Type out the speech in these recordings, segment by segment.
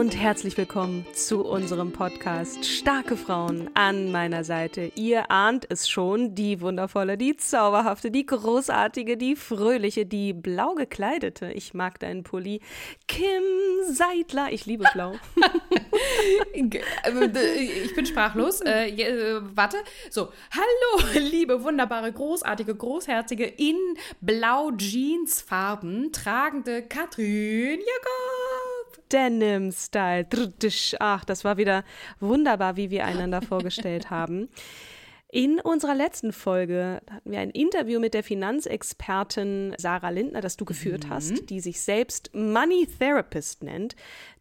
Und herzlich willkommen zu unserem Podcast Starke Frauen an meiner Seite. Ihr ahnt es schon, die wundervolle, die zauberhafte, die großartige, die fröhliche, die blau gekleidete. Ich mag deinen Pulli. Kim Seidler. Ich liebe blau. ich bin sprachlos. Äh, äh, warte. So, hallo, liebe, wunderbare, großartige, großherzige, in blau Jeansfarben tragende Katrin Jakob. Denim-Style. Ach, das war wieder wunderbar, wie wir einander vorgestellt haben. In unserer letzten Folge hatten wir ein Interview mit der Finanzexpertin Sarah Lindner, das du geführt mhm. hast, die sich selbst Money Therapist nennt.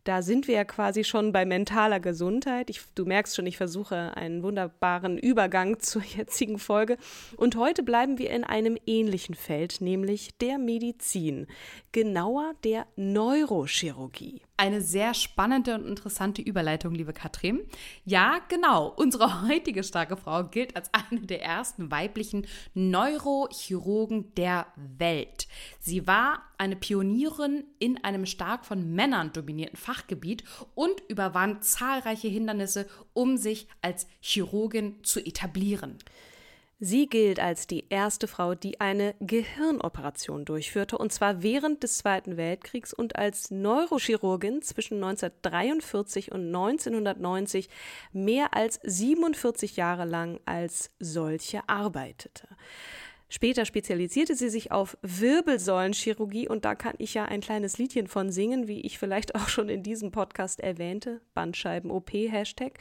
Da sind wir ja quasi schon bei mentaler Gesundheit. Ich, du merkst schon, ich versuche einen wunderbaren Übergang zur jetzigen Folge. Und heute bleiben wir in einem ähnlichen Feld, nämlich der Medizin, genauer der Neurochirurgie. Eine sehr spannende und interessante Überleitung, liebe Katrin. Ja, genau. Unsere heutige starke Frau gilt als eine der ersten weiblichen Neurochirurgen der Welt. Sie war eine Pionierin in einem stark von Männern dominierten Fachgebiet und überwand zahlreiche Hindernisse, um sich als Chirurgin zu etablieren. Sie gilt als die erste Frau, die eine Gehirnoperation durchführte, und zwar während des Zweiten Weltkriegs und als Neurochirurgin zwischen 1943 und 1990 mehr als 47 Jahre lang als solche arbeitete. Später spezialisierte sie sich auf Wirbelsäulenchirurgie und da kann ich ja ein kleines Liedchen von singen, wie ich vielleicht auch schon in diesem Podcast erwähnte, Bandscheiben-OP, Hashtag,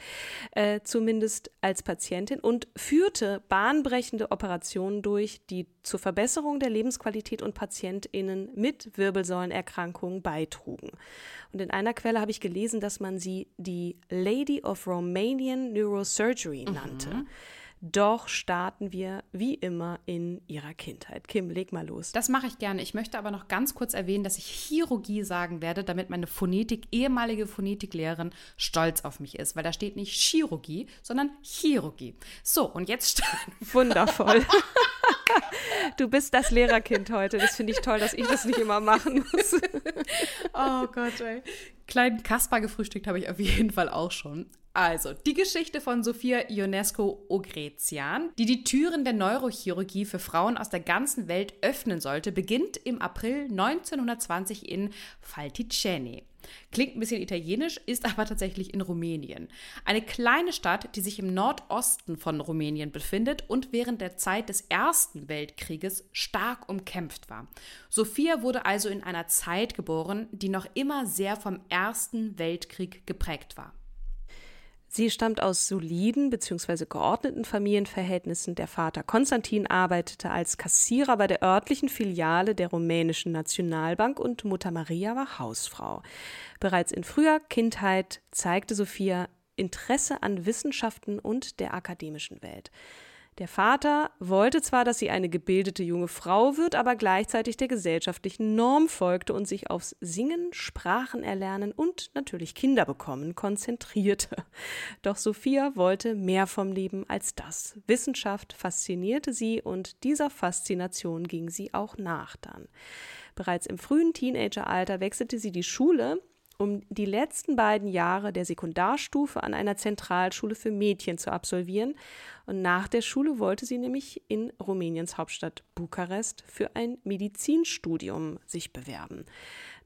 äh, zumindest als Patientin und führte bahnbrechende Operationen durch, die zur Verbesserung der Lebensqualität und PatientInnen mit Wirbelsäulenerkrankungen beitrugen. Und in einer Quelle habe ich gelesen, dass man sie die Lady of Romanian Neurosurgery nannte. Mhm. Doch starten wir wie immer in ihrer Kindheit. Kim, leg mal los. Das mache ich gerne. Ich möchte aber noch ganz kurz erwähnen, dass ich Chirurgie sagen werde, damit meine Phonetik, ehemalige Phonetiklehrerin stolz auf mich ist, weil da steht nicht Chirurgie, sondern Chirurgie. So, und jetzt starten. Wundervoll. Du bist das Lehrerkind heute. Das finde ich toll, dass ich das nicht immer machen muss. Oh Gott, ey. Kleinen Kasper gefrühstückt habe ich auf jeden Fall auch schon. Also, die Geschichte von Sophia Ionesco Ogrezian, die die Türen der Neurochirurgie für Frauen aus der ganzen Welt öffnen sollte, beginnt im April 1920 in Falticene. Klingt ein bisschen italienisch, ist aber tatsächlich in Rumänien. Eine kleine Stadt, die sich im Nordosten von Rumänien befindet und während der Zeit des Ersten Weltkrieges stark umkämpft war. Sophia wurde also in einer Zeit geboren, die noch immer sehr vom Ersten Weltkrieg geprägt war. Sie stammt aus soliden bzw. geordneten Familienverhältnissen. Der Vater Konstantin arbeitete als Kassierer bei der örtlichen Filiale der rumänischen Nationalbank und Mutter Maria war Hausfrau. Bereits in früher Kindheit zeigte Sophia Interesse an Wissenschaften und der akademischen Welt. Der Vater wollte zwar, dass sie eine gebildete junge Frau wird, aber gleichzeitig der gesellschaftlichen Norm folgte und sich aufs Singen, Sprachen erlernen und natürlich Kinder bekommen konzentrierte. Doch Sophia wollte mehr vom Leben als das. Wissenschaft faszinierte sie und dieser Faszination ging sie auch nach dann. Bereits im frühen Teenageralter wechselte sie die Schule um die letzten beiden Jahre der Sekundarstufe an einer Zentralschule für Mädchen zu absolvieren. Und nach der Schule wollte sie nämlich in Rumäniens Hauptstadt Bukarest für ein Medizinstudium sich bewerben.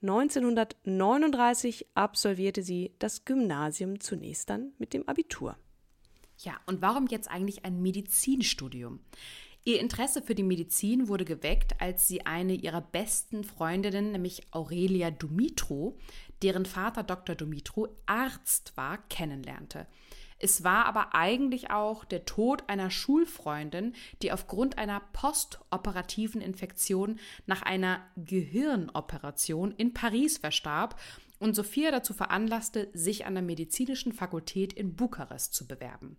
1939 absolvierte sie das Gymnasium zunächst dann mit dem Abitur. Ja, und warum jetzt eigentlich ein Medizinstudium? Ihr Interesse für die Medizin wurde geweckt, als sie eine ihrer besten Freundinnen, nämlich Aurelia Dumitru, deren Vater Dr. Dumitru Arzt war, kennenlernte. Es war aber eigentlich auch der Tod einer Schulfreundin, die aufgrund einer postoperativen Infektion nach einer Gehirnoperation in Paris verstarb und Sophia dazu veranlasste, sich an der medizinischen Fakultät in Bukarest zu bewerben.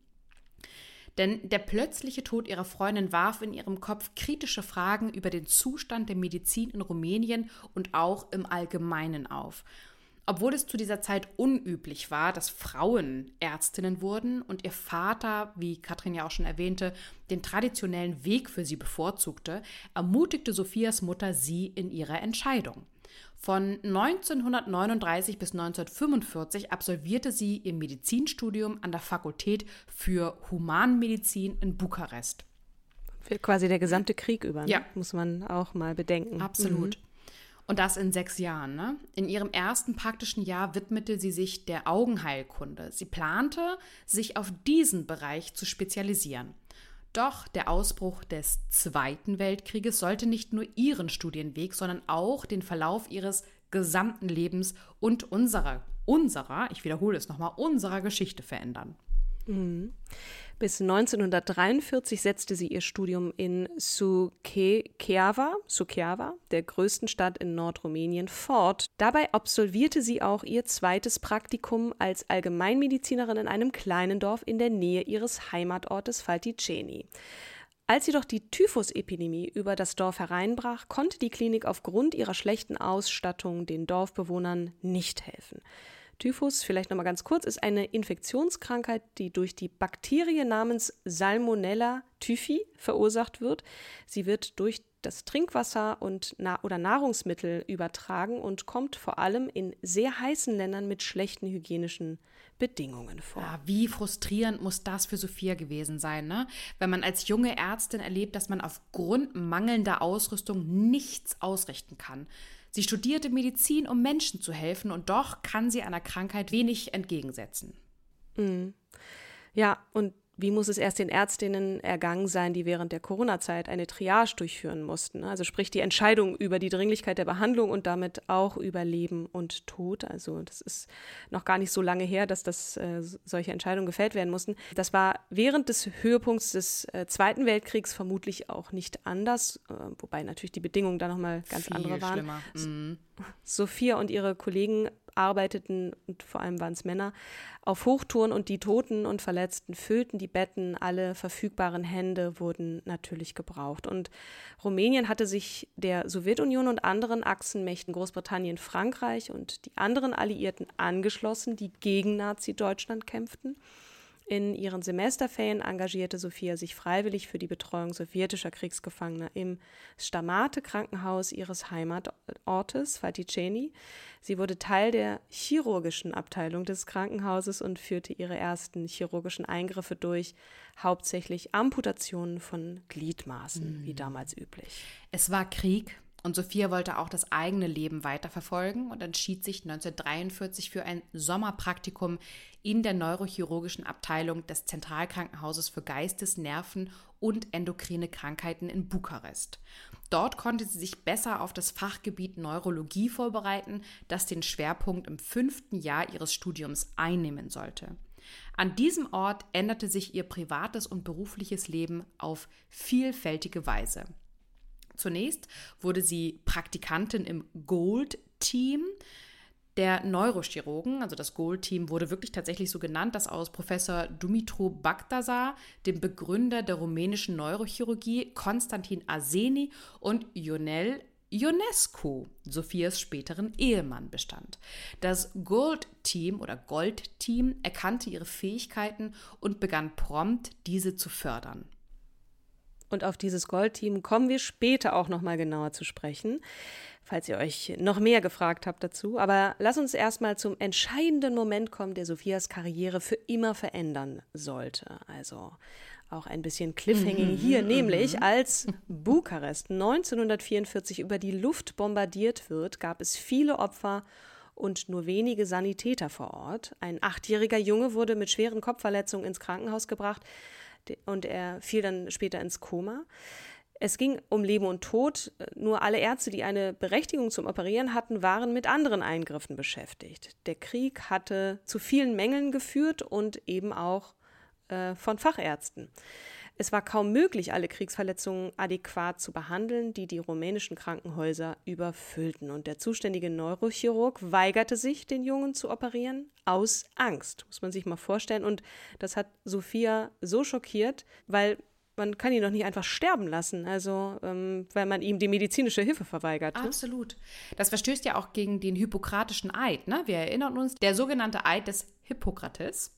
Denn der plötzliche Tod ihrer Freundin warf in ihrem Kopf kritische Fragen über den Zustand der Medizin in Rumänien und auch im Allgemeinen auf. Obwohl es zu dieser Zeit unüblich war, dass Frauen Ärztinnen wurden und ihr Vater, wie Katrin ja auch schon erwähnte, den traditionellen Weg für sie bevorzugte, ermutigte Sophias Mutter sie in ihrer Entscheidung. Von 1939 bis 1945 absolvierte sie ihr Medizinstudium an der Fakultät für Humanmedizin in Bukarest. Für quasi der gesamte Krieg über, ne? ja. muss man auch mal bedenken. Absolut. Mhm. Und das in sechs Jahren. Ne? In ihrem ersten praktischen Jahr widmete sie sich der Augenheilkunde. Sie plante, sich auf diesen Bereich zu spezialisieren. Doch der Ausbruch des Zweiten Weltkrieges sollte nicht nur ihren Studienweg, sondern auch den Verlauf ihres gesamten Lebens und unserer, unserer, ich wiederhole es nochmal, unserer Geschichte verändern. Mhm. Bis 1943 setzte sie ihr Studium in Suceava, Suceava, der größten Stadt in Nordrumänien, fort. Dabei absolvierte sie auch ihr zweites Praktikum als Allgemeinmedizinerin in einem kleinen Dorf in der Nähe ihres Heimatortes Falticeni. Als jedoch die Typhusepidemie über das Dorf hereinbrach, konnte die Klinik aufgrund ihrer schlechten Ausstattung den Dorfbewohnern nicht helfen. Typhus, vielleicht nochmal ganz kurz, ist eine Infektionskrankheit, die durch die Bakterie namens Salmonella typhi verursacht wird. Sie wird durch das Trinkwasser und na oder Nahrungsmittel übertragen und kommt vor allem in sehr heißen Ländern mit schlechten hygienischen Bedingungen vor. Ja, wie frustrierend muss das für Sophia gewesen sein, ne? Wenn man als junge Ärztin erlebt, dass man aufgrund mangelnder Ausrüstung nichts ausrichten kann. Sie studierte Medizin, um Menschen zu helfen, und doch kann sie einer Krankheit wenig entgegensetzen. Mhm. Ja, und wie muss es erst den Ärztinnen ergangen sein, die während der Corona-Zeit eine Triage durchführen mussten? Also sprich die Entscheidung über die Dringlichkeit der Behandlung und damit auch über Leben und Tod. Also das ist noch gar nicht so lange her, dass das äh, solche Entscheidungen gefällt werden mussten. Das war während des Höhepunkts des äh, Zweiten Weltkriegs vermutlich auch nicht anders, äh, wobei natürlich die Bedingungen da nochmal ganz Viel andere waren. Schlimmer. Mhm. Sophia und ihre Kollegen arbeiteten, und vor allem waren es Männer, auf Hochtouren und die Toten und Verletzten füllten die Betten, alle verfügbaren Hände wurden natürlich gebraucht. Und Rumänien hatte sich der Sowjetunion und anderen Achsenmächten Großbritannien, Frankreich und die anderen Alliierten angeschlossen, die gegen Nazi-Deutschland kämpften. In ihren Semesterferien engagierte Sophia sich freiwillig für die Betreuung sowjetischer Kriegsgefangener im Stamate-Krankenhaus ihres Heimatortes, Faticeni. Sie wurde Teil der chirurgischen Abteilung des Krankenhauses und führte ihre ersten chirurgischen Eingriffe durch, hauptsächlich Amputationen von Gliedmaßen, mhm. wie damals üblich. Es war Krieg, und Sophia wollte auch das eigene Leben weiterverfolgen und entschied sich 1943 für ein Sommerpraktikum in der neurochirurgischen Abteilung des Zentralkrankenhauses für Geistes-, Nerven- und endokrine Krankheiten in Bukarest. Dort konnte sie sich besser auf das Fachgebiet Neurologie vorbereiten, das den Schwerpunkt im fünften Jahr ihres Studiums einnehmen sollte. An diesem Ort änderte sich ihr privates und berufliches Leben auf vielfältige Weise. Zunächst wurde sie Praktikantin im Gold-Team der Neurochirurgen, also das Gold-Team wurde wirklich tatsächlich so genannt, das aus Professor Dumitru Bagdasar, dem Begründer der rumänischen Neurochirurgie, Konstantin Aseni und Ionel Ionescu, Sophias späteren Ehemann, bestand. Das Gold-Team oder Gold-Team erkannte ihre Fähigkeiten und begann prompt, diese zu fördern. Und auf dieses Goldteam kommen wir später auch nochmal genauer zu sprechen, falls ihr euch noch mehr gefragt habt dazu. Aber lass uns erstmal zum entscheidenden Moment kommen, der Sophias Karriere für immer verändern sollte. Also auch ein bisschen Cliffhanging mhm, hier, mhm, nämlich mhm. als Bukarest 1944 über die Luft bombardiert wird, gab es viele Opfer und nur wenige Sanitäter vor Ort. Ein achtjähriger Junge wurde mit schweren Kopfverletzungen ins Krankenhaus gebracht und er fiel dann später ins Koma. Es ging um Leben und Tod. Nur alle Ärzte, die eine Berechtigung zum Operieren hatten, waren mit anderen Eingriffen beschäftigt. Der Krieg hatte zu vielen Mängeln geführt und eben auch äh, von Fachärzten. Es war kaum möglich, alle Kriegsverletzungen adäquat zu behandeln, die die rumänischen Krankenhäuser überfüllten. Und der zuständige Neurochirurg weigerte sich, den Jungen zu operieren, aus Angst, muss man sich mal vorstellen. Und das hat Sophia so schockiert, weil man kann ihn doch nicht einfach sterben lassen, also ähm, weil man ihm die medizinische Hilfe verweigert. Ne? Absolut. Das verstößt ja auch gegen den hippokratischen Eid. Ne? Wir erinnern uns, der sogenannte Eid des Hippokrates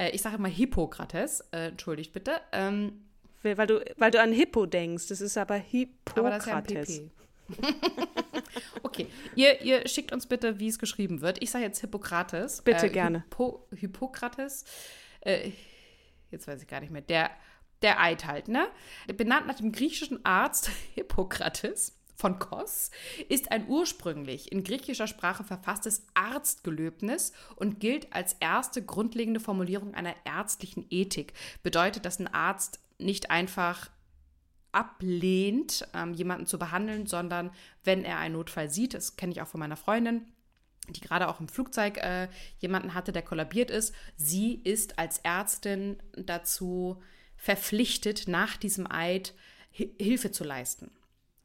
äh, ich sage immer Hippokrates, äh, entschuldigt bitte. Ähm, weil, du, weil du an Hippo denkst, das ist aber Hippokrates. Aber das ist ja ein PP. okay, ihr, ihr schickt uns bitte, wie es geschrieben wird. Ich sage jetzt Hippokrates. Bitte äh, gerne. Hippo, Hippokrates. Äh, jetzt weiß ich gar nicht mehr. Der, der Eid halt, ne? Benannt nach dem griechischen Arzt Hippokrates von Kos ist ein ursprünglich in griechischer Sprache verfasstes Arztgelöbnis und gilt als erste grundlegende Formulierung einer ärztlichen Ethik. Bedeutet, dass ein Arzt nicht einfach ablehnt, ähm, jemanden zu behandeln, sondern wenn er einen Notfall sieht, das kenne ich auch von meiner Freundin, die gerade auch im Flugzeug äh, jemanden hatte, der kollabiert ist, sie ist als Ärztin dazu verpflichtet, nach diesem Eid Hilfe zu leisten.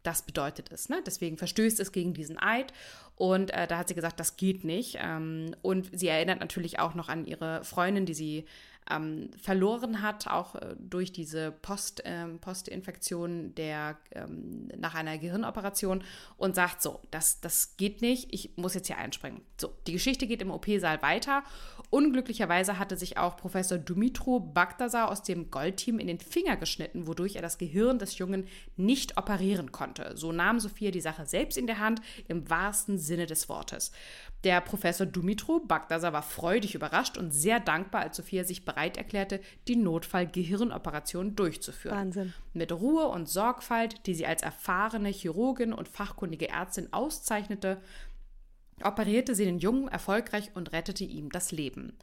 Das bedeutet es. Ne? Deswegen verstößt es gegen diesen Eid. Und äh, da hat sie gesagt, das geht nicht. Ähm, und sie erinnert natürlich auch noch an ihre Freundin, die sie ähm, verloren hat, auch äh, durch diese Post, ähm, Postinfektion der, ähm, nach einer Gehirnoperation und sagt so, das, das geht nicht, ich muss jetzt hier einspringen. So, die Geschichte geht im OP-Saal weiter. Unglücklicherweise hatte sich auch Professor Dumitru Bagdasar aus dem Goldteam in den Finger geschnitten, wodurch er das Gehirn des Jungen nicht operieren konnte. So nahm Sophia die Sache selbst in der Hand, im wahrsten Sinne des Wortes. Der Professor Dumitru Bagdasar war freudig überrascht und sehr dankbar, als Sophia sich bereit erklärte, die Notfall-Gehirnoperation durchzuführen. Wahnsinn. Mit Ruhe und Sorgfalt, die sie als erfahrene Chirurgin und fachkundige Ärztin auszeichnete, operierte sie den Jungen erfolgreich und rettete ihm das Leben.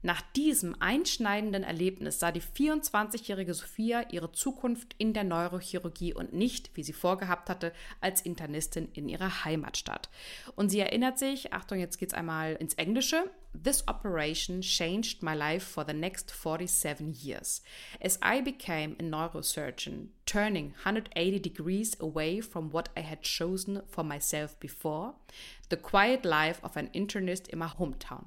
Nach diesem einschneidenden Erlebnis sah die 24-jährige Sophia ihre Zukunft in der Neurochirurgie und nicht, wie sie vorgehabt hatte, als Internistin in ihrer Heimatstadt. Und sie erinnert sich, Achtung, jetzt geht's einmal ins Englische, This operation changed my life for the next 47 years. As I became a neurosurgeon, turning 180 degrees away from what I had chosen for myself before, the quiet life of an internist in my hometown.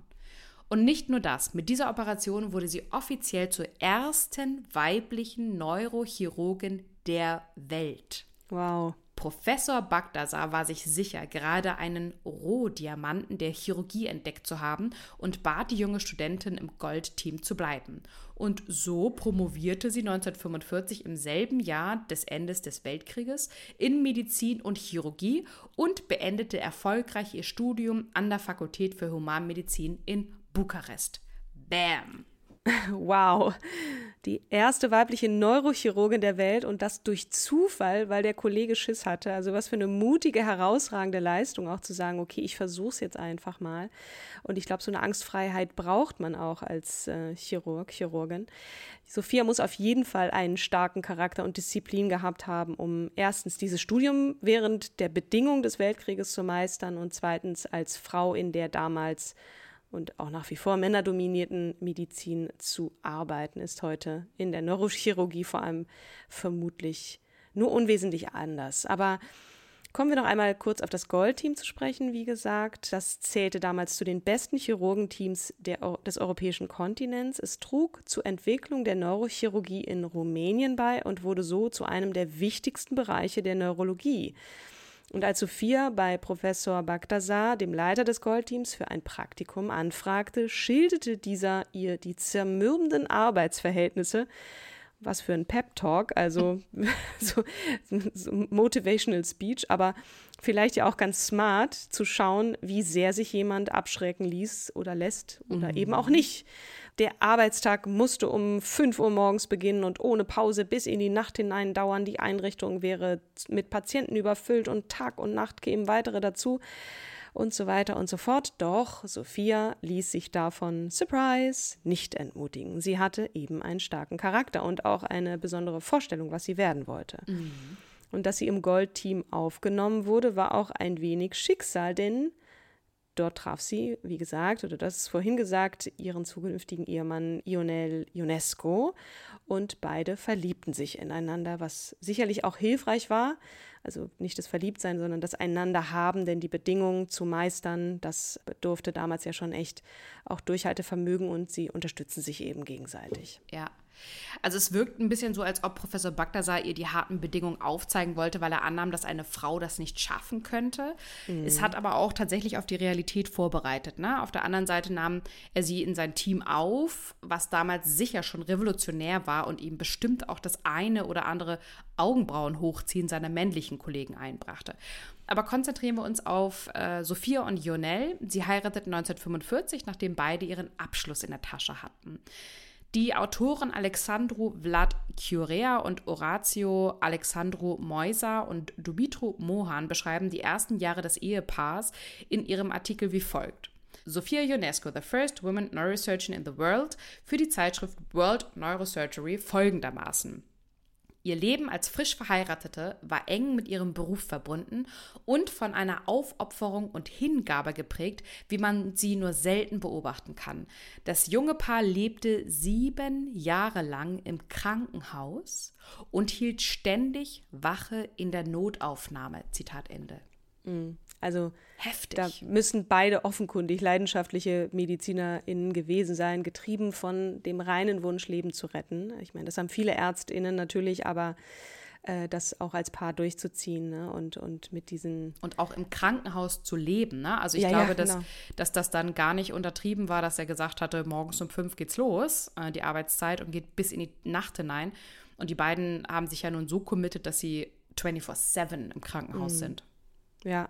Und nicht nur das, mit dieser Operation wurde sie offiziell zur ersten weiblichen Neurochirurgin der Welt. Wow. Professor Bagdasar war sich sicher, gerade einen Rohdiamanten der Chirurgie entdeckt zu haben und bat die junge Studentin im Goldteam zu bleiben. Und so promovierte sie 1945 im selben Jahr des Endes des Weltkrieges in Medizin und Chirurgie und beendete erfolgreich ihr Studium an der Fakultät für Humanmedizin in Bukarest. Bam! Wow, die erste weibliche Neurochirurgin der Welt und das durch Zufall, weil der Kollege Schiss hatte. Also was für eine mutige, herausragende Leistung, auch zu sagen, okay, ich versuche es jetzt einfach mal. Und ich glaube, so eine Angstfreiheit braucht man auch als äh, Chirurg, Chirurgin. Sophia muss auf jeden Fall einen starken Charakter und Disziplin gehabt haben, um erstens dieses Studium während der Bedingungen des Weltkrieges zu meistern und zweitens als Frau in der damals und auch nach wie vor männerdominierten Medizin zu arbeiten, ist heute in der Neurochirurgie vor allem vermutlich nur unwesentlich anders. Aber kommen wir noch einmal kurz auf das Goldteam zu sprechen. Wie gesagt, das zählte damals zu den besten Chirurgenteams der, des europäischen Kontinents. Es trug zur Entwicklung der Neurochirurgie in Rumänien bei und wurde so zu einem der wichtigsten Bereiche der Neurologie. Und als Sophia bei Professor Bagdasar, dem Leiter des Goldteams, für ein Praktikum anfragte, schilderte dieser ihr die zermürbenden Arbeitsverhältnisse was für ein Pep-Talk, also so, so Motivational Speech, aber vielleicht ja auch ganz smart zu schauen, wie sehr sich jemand abschrecken ließ oder lässt oder mhm. eben auch nicht. Der Arbeitstag musste um 5 Uhr morgens beginnen und ohne Pause bis in die Nacht hinein dauern. Die Einrichtung wäre mit Patienten überfüllt und Tag und Nacht kämen weitere dazu und so weiter und so fort. Doch Sophia ließ sich davon, Surprise, nicht entmutigen. Sie hatte eben einen starken Charakter und auch eine besondere Vorstellung, was sie werden wollte. Mhm. Und dass sie im Goldteam aufgenommen wurde, war auch ein wenig Schicksal, denn dort traf sie, wie gesagt, oder das ist vorhin gesagt, ihren zukünftigen Ehemann Ionel Ionesco und beide verliebten sich ineinander, was sicherlich auch hilfreich war, also nicht das Verliebtsein, sondern das Einander haben, denn die Bedingungen zu meistern, das bedurfte damals ja schon echt auch Durchhaltevermögen und sie unterstützen sich eben gegenseitig. Ja. Also es wirkt ein bisschen so, als ob Professor Bagdasar ihr die harten Bedingungen aufzeigen wollte, weil er annahm, dass eine Frau das nicht schaffen könnte. Mhm. Es hat aber auch tatsächlich auf die Realität vorbereitet. Ne? Auf der anderen Seite nahm er sie in sein Team auf, was damals sicher schon revolutionär war und ihm bestimmt auch das eine oder andere Augenbrauen-Hochziehen seiner männlichen Kollegen einbrachte. Aber konzentrieren wir uns auf äh, Sophia und Lionel. Sie heirateten 1945, nachdem beide ihren Abschluss in der Tasche hatten. Die Autoren Alexandru Vlad Curea und Orazio Alexandru Moisa und Dumitru Mohan beschreiben die ersten Jahre des Ehepaars in ihrem Artikel wie folgt. Sophia Ionesco, the first woman neurosurgeon in the world, für die Zeitschrift World Neurosurgery folgendermaßen. Ihr Leben als frisch Verheiratete war eng mit ihrem Beruf verbunden und von einer Aufopferung und Hingabe geprägt, wie man sie nur selten beobachten kann. Das junge Paar lebte sieben Jahre lang im Krankenhaus und hielt ständig Wache in der Notaufnahme. Zitat Ende. Mhm. Also Heftig. da müssen beide offenkundig leidenschaftliche MedizinerInnen gewesen sein, getrieben von dem reinen Wunsch, Leben zu retten. Ich meine, das haben viele ÄrztInnen natürlich, aber äh, das auch als Paar durchzuziehen ne? und, und mit diesen. Und auch im Krankenhaus zu leben. Ne? Also ich ja, glaube, ja, genau. dass, dass das dann gar nicht untertrieben war, dass er gesagt hatte, morgens um fünf geht's los, äh, die Arbeitszeit, und geht bis in die Nacht hinein. Und die beiden haben sich ja nun so committed, dass sie 24-7 im Krankenhaus mhm. sind. Ja,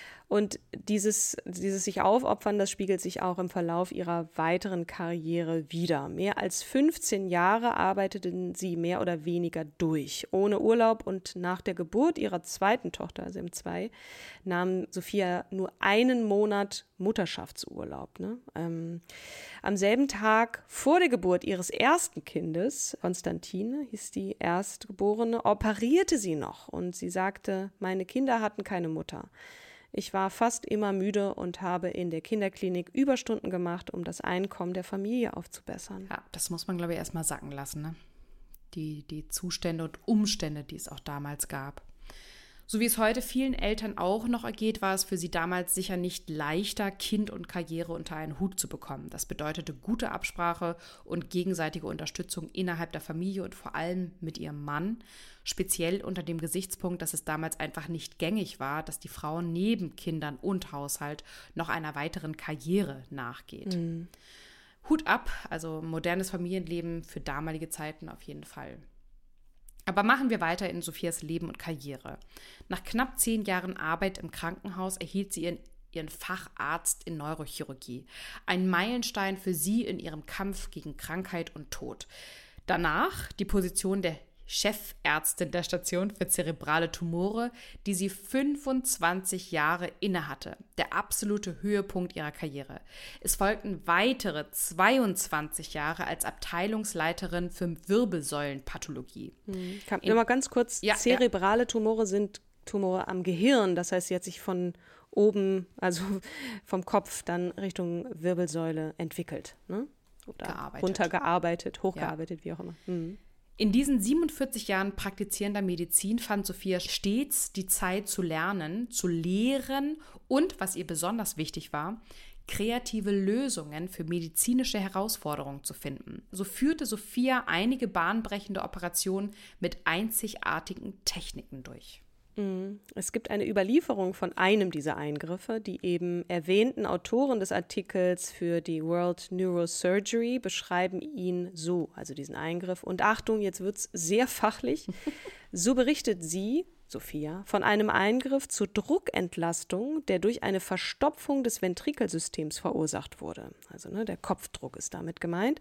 und dieses, dieses sich aufopfern, das spiegelt sich auch im Verlauf ihrer weiteren Karriere wieder. Mehr als 15 Jahre arbeiteten sie mehr oder weniger durch, ohne Urlaub. Und nach der Geburt ihrer zweiten Tochter, also im Zwei, nahm Sophia nur einen Monat Mutterschaftsurlaub. Ne? Ähm, am selben Tag vor der Geburt ihres ersten Kindes, Konstantine hieß die Erstgeborene, operierte sie noch und sie sagte, meine Kinder hatten keine Mutter. Ich war fast immer müde und habe in der Kinderklinik Überstunden gemacht, um das Einkommen der Familie aufzubessern. Ja, das muss man, glaube ich, erstmal sacken lassen, ne? Die, die Zustände und Umstände, die es auch damals gab. So wie es heute vielen Eltern auch noch ergeht, war es für sie damals sicher nicht leichter, Kind und Karriere unter einen Hut zu bekommen. Das bedeutete gute Absprache und gegenseitige Unterstützung innerhalb der Familie und vor allem mit ihrem Mann. Speziell unter dem Gesichtspunkt, dass es damals einfach nicht gängig war, dass die Frau neben Kindern und Haushalt noch einer weiteren Karriere nachgeht. Mhm. Hut ab, also modernes Familienleben für damalige Zeiten auf jeden Fall. Aber machen wir weiter in Sophias Leben und Karriere. Nach knapp zehn Jahren Arbeit im Krankenhaus erhielt sie ihren, ihren Facharzt in Neurochirurgie. Ein Meilenstein für sie in ihrem Kampf gegen Krankheit und Tod. Danach die Position der Chefärztin der Station für zerebrale Tumore, die sie 25 Jahre innehatte. Der absolute Höhepunkt ihrer Karriere. Es folgten weitere 22 Jahre als Abteilungsleiterin für Wirbelsäulenpathologie. Hm. Kann, nur mal ganz kurz, ja, zerebrale Tumore sind Tumore am Gehirn. Das heißt, sie hat sich von oben, also vom Kopf dann Richtung Wirbelsäule entwickelt. Ne? Oder gearbeitet. runtergearbeitet, hochgearbeitet, ja. wie auch immer. Mhm. In diesen 47 Jahren praktizierender Medizin fand Sophia stets die Zeit zu lernen, zu lehren und, was ihr besonders wichtig war, kreative Lösungen für medizinische Herausforderungen zu finden. So führte Sophia einige bahnbrechende Operationen mit einzigartigen Techniken durch. Mhm. Es gibt eine Überlieferung von einem dieser Eingriffe. Die eben erwähnten Autoren des Artikels für die World Neurosurgery beschreiben ihn so, also diesen Eingriff. Und Achtung, jetzt wird es sehr fachlich. So berichtet sie, Sophia, von einem Eingriff zur Druckentlastung, der durch eine Verstopfung des Ventrikelsystems verursacht wurde. Also ne, der Kopfdruck ist damit gemeint.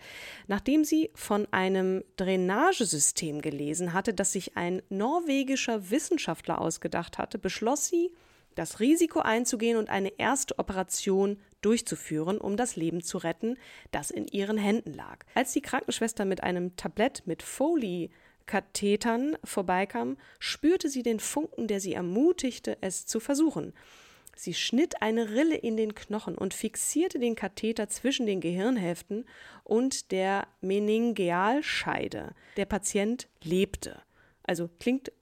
Nachdem sie von einem Drainagesystem gelesen hatte, das sich ein norwegischer Wissenschaftler ausgedacht hatte, beschloss sie, das Risiko einzugehen und eine erste Operation durchzuführen, um das Leben zu retten, das in ihren Händen lag. Als die Krankenschwester mit einem Tablett mit Foley Kathetern vorbeikam, spürte sie den Funken, der sie ermutigte, es zu versuchen. Sie schnitt eine Rille in den Knochen und fixierte den Katheter zwischen den Gehirnhälften und der Meningealscheide. Der Patient lebte. Also klingt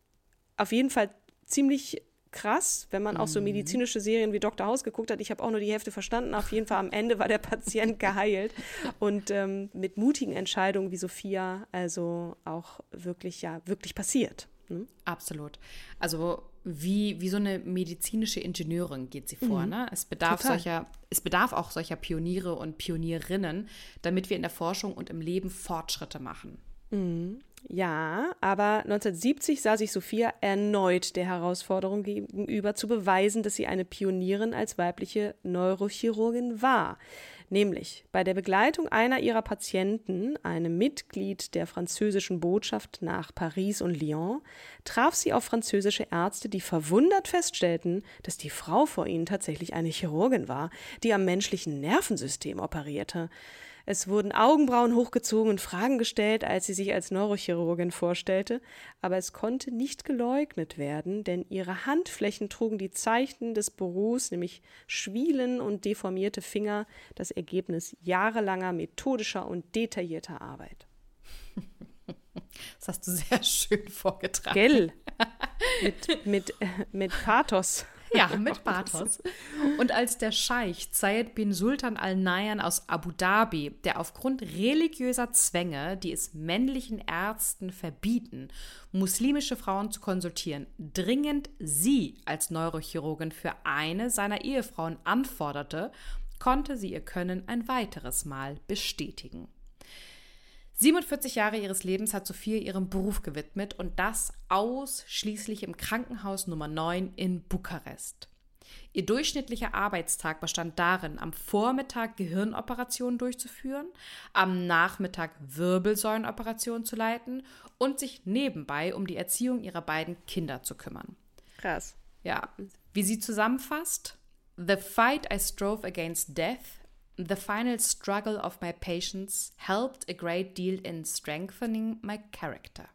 auf jeden Fall ziemlich krass, wenn man auch so mhm. medizinische Serien wie Dr. House geguckt hat. Ich habe auch nur die Hälfte verstanden. Auf jeden Fall am Ende war der Patient geheilt. Und ähm, mit mutigen Entscheidungen wie Sophia, also auch wirklich, ja, wirklich passiert. Ne? Absolut. Also wie, wie so eine medizinische Ingenieurin geht sie vor. Mhm. Ne? Es, bedarf solcher, es bedarf auch solcher Pioniere und Pionierinnen, damit wir in der Forschung und im Leben Fortschritte machen. Mhm. Ja, aber 1970 sah sich Sophia erneut der Herausforderung gegenüber, zu beweisen, dass sie eine Pionierin als weibliche Neurochirurgin war. Nämlich bei der Begleitung einer ihrer Patienten, einem Mitglied der französischen Botschaft nach Paris und Lyon, traf sie auf französische Ärzte, die verwundert feststellten, dass die Frau vor ihnen tatsächlich eine Chirurgin war, die am menschlichen Nervensystem operierte. Es wurden Augenbrauen hochgezogen und Fragen gestellt, als sie sich als Neurochirurgin vorstellte, aber es konnte nicht geleugnet werden, denn ihre Handflächen trugen die Zeichen des Berufs, nämlich Schwielen und deformierte Finger, das Ergebnis jahrelanger methodischer und detaillierter Arbeit. Das hast du sehr schön vorgetragen. Gell? mit, mit, mit Pathos. Ja, mit Bathos. Und als der Scheich Zayed bin Sultan al-Nayan aus Abu Dhabi, der aufgrund religiöser Zwänge, die es männlichen Ärzten verbieten, muslimische Frauen zu konsultieren, dringend sie als Neurochirurgin für eine seiner Ehefrauen anforderte, konnte sie ihr Können ein weiteres Mal bestätigen. 47 Jahre ihres Lebens hat Sophia ihrem Beruf gewidmet und das ausschließlich im Krankenhaus Nummer 9 in Bukarest. Ihr durchschnittlicher Arbeitstag bestand darin, am Vormittag Gehirnoperationen durchzuführen, am Nachmittag Wirbelsäulenoperationen zu leiten und sich nebenbei um die Erziehung ihrer beiden Kinder zu kümmern. Krass. Ja, wie sie zusammenfasst: The fight I strove against death The final struggle of my patients helped a great deal in strengthening my character.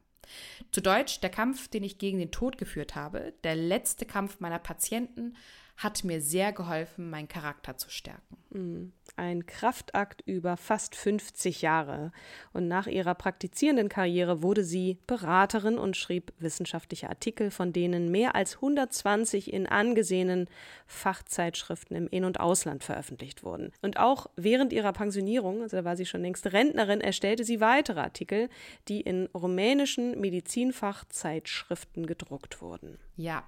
Zu Deutsch, der Kampf, den ich gegen den Tod geführt habe, der letzte Kampf meiner Patienten, hat mir sehr geholfen, meinen Charakter zu stärken. Mhm ein Kraftakt über fast 50 Jahre. Und nach ihrer praktizierenden Karriere wurde sie Beraterin und schrieb wissenschaftliche Artikel, von denen mehr als 120 in angesehenen Fachzeitschriften im In- und Ausland veröffentlicht wurden. Und auch während ihrer Pensionierung, also da war sie schon längst Rentnerin, erstellte sie weitere Artikel, die in rumänischen Medizinfachzeitschriften gedruckt wurden. Ja,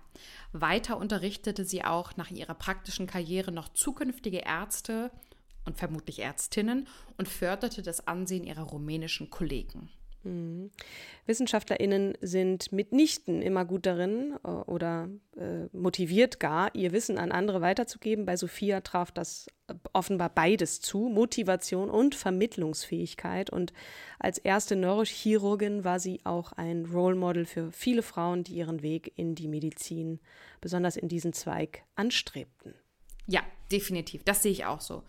weiter unterrichtete sie auch nach ihrer praktischen Karriere noch zukünftige Ärzte und vermutlich Ärztinnen und förderte das Ansehen ihrer rumänischen Kollegen. Mhm. WissenschaftlerInnen sind mitnichten immer gut darin äh, oder äh, motiviert gar, ihr Wissen an andere weiterzugeben. Bei Sophia traf das offenbar beides zu, Motivation und Vermittlungsfähigkeit. Und als erste Neurochirurgin war sie auch ein Role Model für viele Frauen, die ihren Weg in die Medizin, besonders in diesen Zweig, anstrebten. Ja, definitiv. Das sehe ich auch so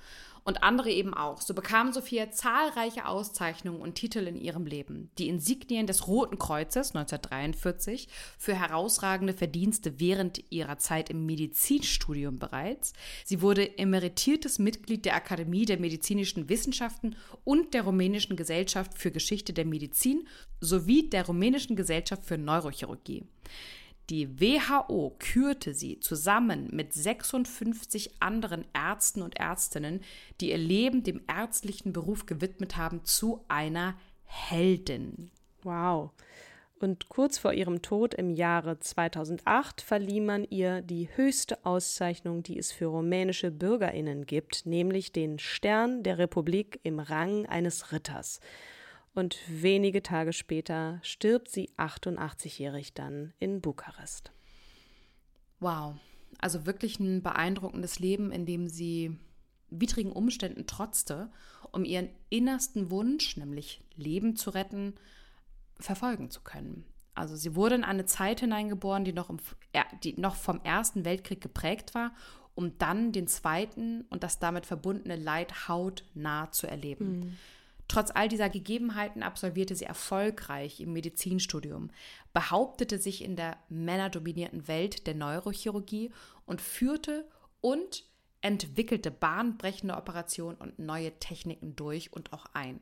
und andere eben auch. So bekam Sophia zahlreiche Auszeichnungen und Titel in ihrem Leben. Die Insignien des Roten Kreuzes 1943 für herausragende Verdienste während ihrer Zeit im Medizinstudium bereits. Sie wurde emeritiertes Mitglied der Akademie der medizinischen Wissenschaften und der Rumänischen Gesellschaft für Geschichte der Medizin sowie der Rumänischen Gesellschaft für Neurochirurgie. Die WHO kürte sie zusammen mit 56 anderen Ärzten und Ärztinnen, die ihr Leben dem ärztlichen Beruf gewidmet haben, zu einer Heldin. Wow. Und kurz vor ihrem Tod im Jahre 2008 verlieh man ihr die höchste Auszeichnung, die es für rumänische Bürgerinnen gibt, nämlich den Stern der Republik im Rang eines Ritters. Und wenige Tage später stirbt sie 88-jährig dann in Bukarest. Wow, also wirklich ein beeindruckendes Leben, in dem sie widrigen Umständen trotzte, um ihren innersten Wunsch, nämlich Leben zu retten, verfolgen zu können. Also sie wurde in eine Zeit hineingeboren, die noch, im, die noch vom Ersten Weltkrieg geprägt war, um dann den Zweiten und das damit verbundene Leid hautnah zu erleben. Mhm. Trotz all dieser Gegebenheiten absolvierte sie erfolgreich im Medizinstudium, behauptete sich in der männerdominierten Welt der Neurochirurgie und führte und entwickelte bahnbrechende Operationen und neue Techniken durch und auch ein.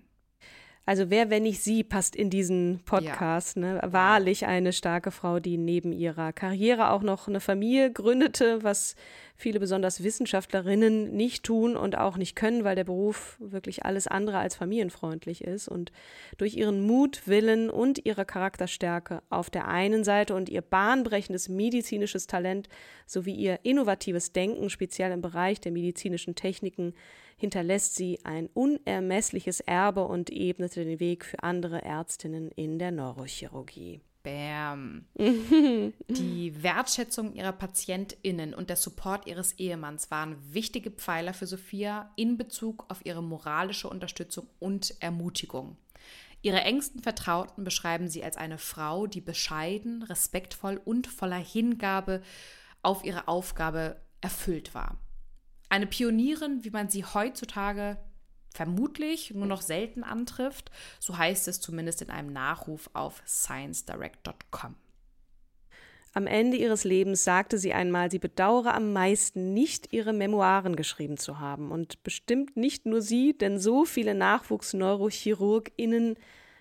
Also wer, wenn nicht sie, passt in diesen Podcast. Ja. Ne? Wahrlich eine starke Frau, die neben ihrer Karriere auch noch eine Familie gründete, was viele besonders Wissenschaftlerinnen nicht tun und auch nicht können, weil der Beruf wirklich alles andere als familienfreundlich ist. Und durch ihren Mut, Willen und ihre Charakterstärke auf der einen Seite und ihr bahnbrechendes medizinisches Talent sowie ihr innovatives Denken, speziell im Bereich der medizinischen Techniken, hinterlässt sie ein unermessliches Erbe und ebnete den Weg für andere Ärztinnen in der Neurochirurgie. Bam. Die Wertschätzung ihrer PatientInnen und der Support ihres Ehemanns waren wichtige Pfeiler für Sophia in Bezug auf ihre moralische Unterstützung und Ermutigung. Ihre engsten Vertrauten beschreiben sie als eine Frau, die bescheiden, respektvoll und voller Hingabe auf ihre Aufgabe erfüllt war. Eine Pionierin, wie man sie heutzutage vermutlich nur noch selten antrifft. So heißt es zumindest in einem Nachruf auf sciencedirect.com. Am Ende ihres Lebens sagte sie einmal, sie bedauere am meisten nicht, ihre Memoiren geschrieben zu haben. Und bestimmt nicht nur sie, denn so viele Nachwuchsneurochirurginnen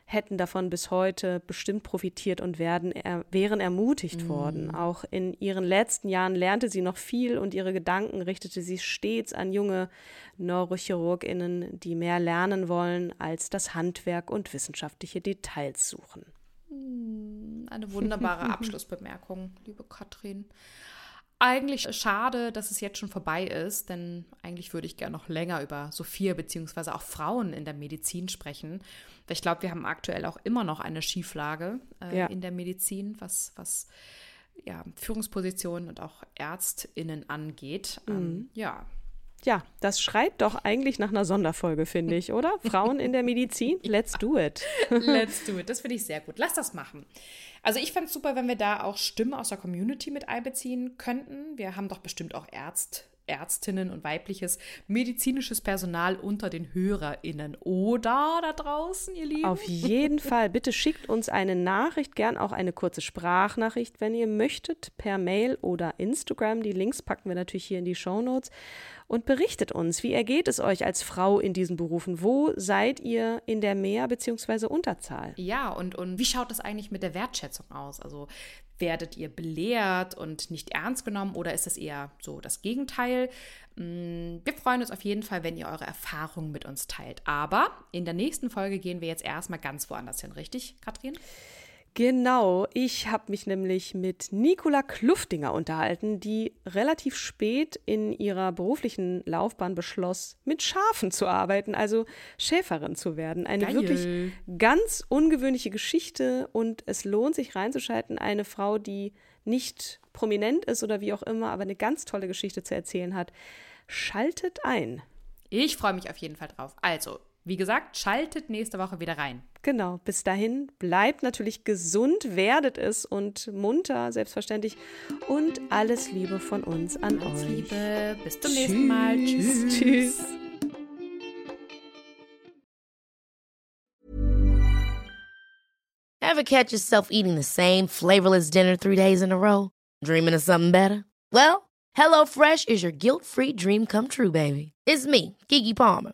hätten davon bis heute bestimmt profitiert und werden, er, wären ermutigt mm. worden. Auch in ihren letzten Jahren lernte sie noch viel und ihre Gedanken richtete sie stets an junge Neurochirurginnen, die mehr lernen wollen, als das Handwerk und wissenschaftliche Details suchen. Mm, eine wunderbare Abschlussbemerkung, liebe Katrin eigentlich schade, dass es jetzt schon vorbei ist, denn eigentlich würde ich gerne noch länger über Sophia bzw. auch Frauen in der Medizin sprechen. Weil ich glaube, wir haben aktuell auch immer noch eine Schieflage äh, ja. in der Medizin, was, was ja, Führungspositionen und auch ÄrztInnen angeht. Ähm, mhm. Ähm, ja, ja, das schreit doch eigentlich nach einer Sonderfolge, finde ich, oder? Frauen in der Medizin? Let's do it. Let's do it. Das finde ich sehr gut. Lass das machen. Also ich fände es super, wenn wir da auch Stimmen aus der Community mit einbeziehen könnten. Wir haben doch bestimmt auch Ärzt, Ärztinnen und weibliches medizinisches Personal unter den HörerInnen. Oder da draußen, ihr Lieben? Auf jeden Fall. Bitte schickt uns eine Nachricht, gern auch eine kurze Sprachnachricht, wenn ihr möchtet, per Mail oder Instagram. Die Links packen wir natürlich hier in die Show Notes und berichtet uns, wie ergeht es euch als Frau in diesen Berufen? Wo seid ihr in der Mehr- bzw. Unterzahl? Ja, und, und wie schaut es eigentlich mit der Wertschätzung aus? Also werdet ihr belehrt und nicht ernst genommen oder ist es eher so das Gegenteil? Mm, wir freuen uns auf jeden Fall, wenn ihr eure Erfahrungen mit uns teilt. Aber in der nächsten Folge gehen wir jetzt erstmal ganz woanders hin, richtig, Katrin? Genau, ich habe mich nämlich mit Nicola Kluftinger unterhalten, die relativ spät in ihrer beruflichen Laufbahn beschloss, mit Schafen zu arbeiten, also Schäferin zu werden. Eine Geil. wirklich ganz ungewöhnliche Geschichte und es lohnt sich reinzuschalten. Eine Frau, die nicht prominent ist oder wie auch immer, aber eine ganz tolle Geschichte zu erzählen hat. Schaltet ein. Ich freue mich auf jeden Fall drauf. Also, wie gesagt, schaltet nächste Woche wieder rein. Genau, bis dahin bleibt natürlich gesund, werdet es und munter, selbstverständlich. Und alles Liebe von uns an alles euch. Liebe, bis zum Tschüss. nächsten Mal. Tschüss. Tschüss. Ever catch yourself eating the same flavorless dinner three days in a row? Dreaming of something better? Well, HelloFresh is your guilt-free dream come true, baby. It's me, Kiki Palmer.